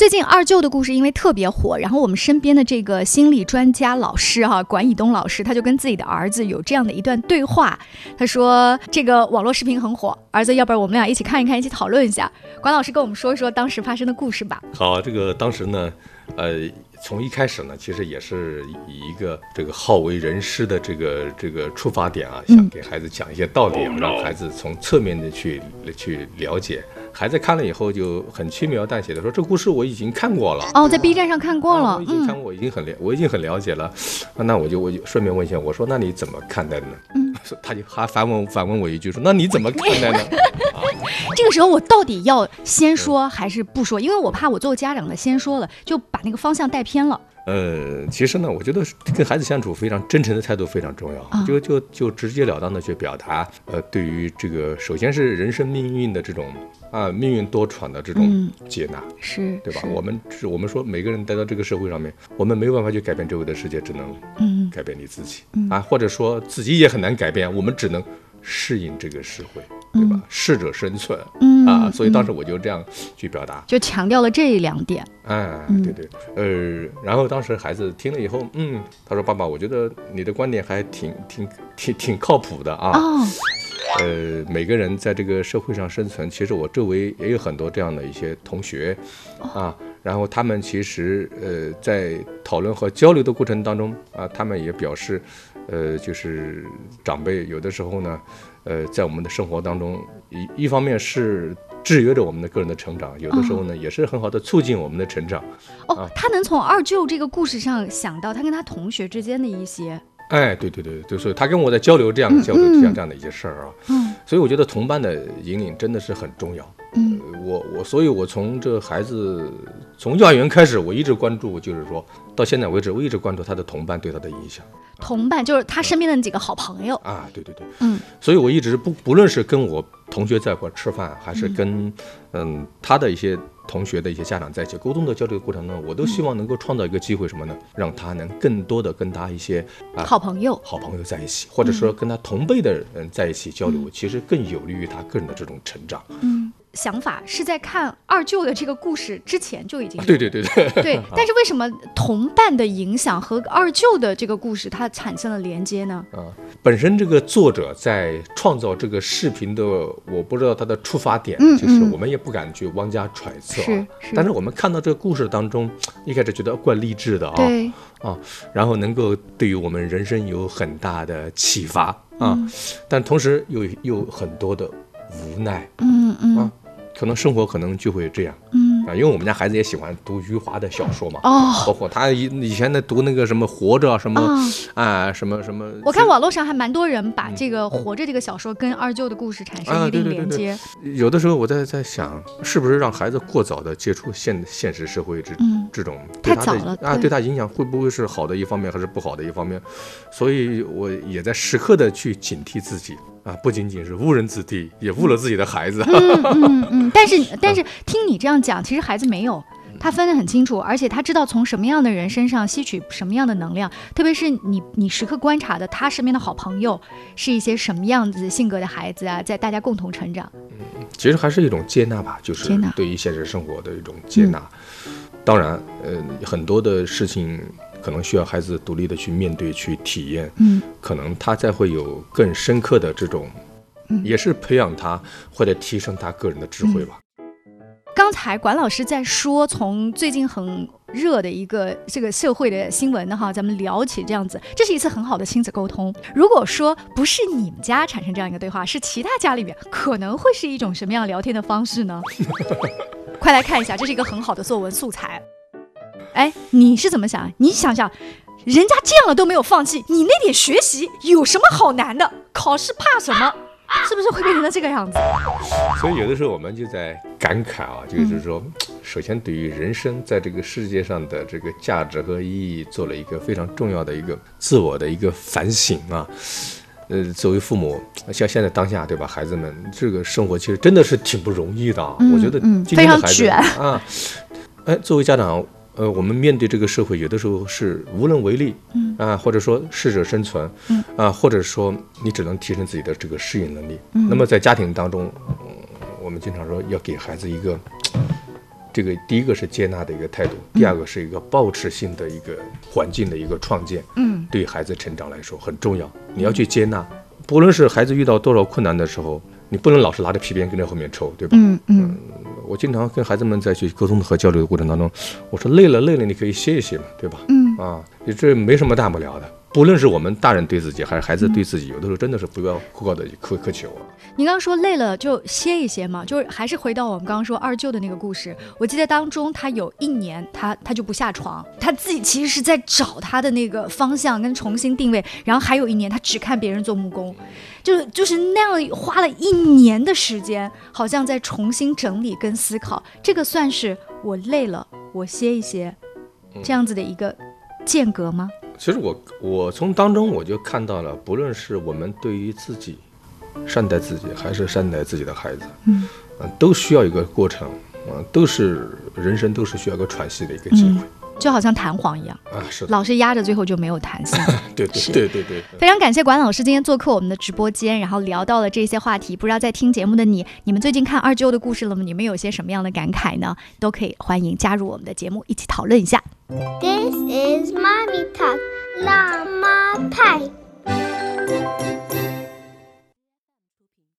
最近二舅的故事因为特别火，然后我们身边的这个心理专家老师哈、管以东老师，他就跟自己的儿子有这样的一段对话。他说这个网络视频很火，儿子，要不然我们俩一起看一看，一起讨论一下。管老师跟我们说一说当时发生的故事吧。好，这个当时呢，呃，从一开始呢，其实也是以一个这个好为人师的这个这个出发点啊，想给孩子讲一些道理，让孩子从侧面的去去了解。孩子看了以后就很轻描淡写的说：“这故事我已经看过了。”哦，在 B 站上看过了，我已经看过，我已经很了，我已经很了解了。那我就我就顺便问一下，我说：“那你怎么看待呢？”嗯，他就还反问反问我一句说：“那你怎么看待呢？”啊，这个时候我到底要先说还是不说？因为我怕我作为家长的先说了，就把那个方向带偏了。呃，其实呢，我觉得跟孩子相处非常真诚的态度非常重要，就就就直截了当的去表达，呃，对于这个首先是人生命运的这种啊命运多舛的这种接纳，是对吧？我们是我们说每个人待到这个社会上面，我们没有办法去改变周围的世界，只能嗯改变你自己啊，或者说自己也很难改变，我们只能适应这个社会。对吧？适者生存，嗯啊，所以当时我就这样去表达，就强调了这两点。哎，对对，呃，然后当时孩子听了以后，嗯，他说：“爸爸，我觉得你的观点还挺挺挺挺靠谱的啊。”哦。呃，每个人在这个社会上生存，其实我周围也有很多这样的一些同学，啊，然后他们其实呃在讨论和交流的过程当中啊，他们也表示，呃，就是长辈有的时候呢。呃，在我们的生活当中，一一方面是制约着我们的个人的成长，有的时候呢，也是很好的促进我们的成长。哦，他能从二舅这个故事上想到他跟他同学之间的一些。哎，对对对对，所以他跟我在交流这样交流这样这样的一些事儿啊。嗯。所以我觉得同伴的引领真的是很重要。嗯。我我，所以我从这孩子从幼儿园开始，我一直关注，就是说到现在为止，我一直关注他的同伴对他的影响。同伴就是他身边的那几个好朋友啊，对对对，嗯，所以我一直不不论是跟我同学在一块吃饭，还是跟嗯他的一些同学的一些家长在一起沟通的交流过程中，我都希望能够创造一个机会，什么呢？让他能更多的跟他一些啊好朋友好朋友在一起，或者说跟他同辈的人在一起交流，其实更有利于他个人的这种成长。嗯。想法是在看二舅的这个故事之前就已经对对对对。对，但是为什么同伴的影响和二舅的这个故事它产生了连接呢？啊，本身这个作者在创造这个视频的，我不知道他的出发点，就是我们也不敢去妄加揣测啊。但是我们看到这个故事当中，一开始觉得怪励志的啊，对。啊，然后能够对于我们人生有很大的启发啊，但同时又有很多的无奈，嗯嗯。啊。可能生活可能就会这样，嗯。啊，因为我们家孩子也喜欢读余华的小说嘛，哦，包括他以以前在读那个什么活着什么啊什么什么，我看网络上还蛮多人把这个活着这个小说跟二舅的故事产生一定连接。有的时候我在在想，是不是让孩子过早的接触现现实社会这这种太早了啊，对。他影响会不会是好的一方面还是不好的一方面？所以我也在时刻的去警惕自己。啊，不仅仅是误人子弟，也误了自己的孩子。嗯嗯 嗯。但是但是，听你这样讲，其实孩子没有，他分得很清楚，而且他知道从什么样的人身上吸取什么样的能量。特别是你你时刻观察的他身边的好朋友是一些什么样子性格的孩子啊，在大家共同成长。嗯，其实还是一种接纳吧，就是对于现实生活的一种接纳。当然，呃，很多的事情。可能需要孩子独立的去面对、去体验，嗯，可能他才会有更深刻的这种，也是培养他或者提升他个人的智慧吧。刚才管老师在说，从最近很热的一个这个社会的新闻呢，哈，咱们聊起这样子，这是一次很好的亲子沟通。如果说不是你们家产生这样一个对话，是其他家里面，可能会是一种什么样聊天的方式呢？快来看一下，这是一个很好的作文素材。哎，你是怎么想？你想想，人家这样了都没有放弃，你那点学习有什么好难的？考试怕什么？是不是会变成了这个样子？所以有的时候我们就在感慨啊，就是说，首先对于人生在这个世界上的这个价值和意义，做了一个非常重要的一个自我的一个反省啊。呃，作为父母，像现在当下对吧？孩子们这个生活其实真的是挺不容易的。我觉得今天的孩子啊，哎，作为家长。呃，我们面对这个社会，有的时候是无能为力，嗯啊，或者说适者生存，嗯啊，或者说你只能提升自己的这个适应能力。嗯，那么在家庭当中，我们经常说要给孩子一个这个第一个是接纳的一个态度，第二个是一个抱持性的一个环境的一个创建，嗯，对孩子成长来说很重要。你要去接纳，不论是孩子遇到多少困难的时候，你不能老是拿着皮鞭跟在后面抽，对吧？嗯嗯。我经常跟孩子们在去沟通和交流的过程当中，我说累了累了，你可以歇一歇嘛，对吧？嗯啊，你这没什么大不了的。不论是我们大人对自己，还是孩子对自己，有的时候真的是不要过高的苛苛求。你刚刚说累了就歇一歇嘛，就是还是回到我们刚刚说二舅的那个故事。我记得当中他有一年他他就不下床，他自己其实是在找他的那个方向跟重新定位。然后还有一年他只看别人做木工，就就是那样花了一年的时间，好像在重新整理跟思考。这个算是我累了，我歇一歇，这样子的一个间隔吗？其实我我从当中我就看到了，不论是我们对于自己善待自己，还是善待自己的孩子，嗯，都需要一个过程，嗯，都是人生都是需要个喘息的一个机会，就好像弹簧一样啊，是老是压着，最后就没有弹性。对对对对对。非常感谢管老师今天做客我们的直播间，然后聊到了这些话题。不知道在听节目的你，你们最近看二舅的故事了吗？你们有些什么样的感慨呢？都可以欢迎加入我们的节目，一起讨论一下。This is 辣妈派。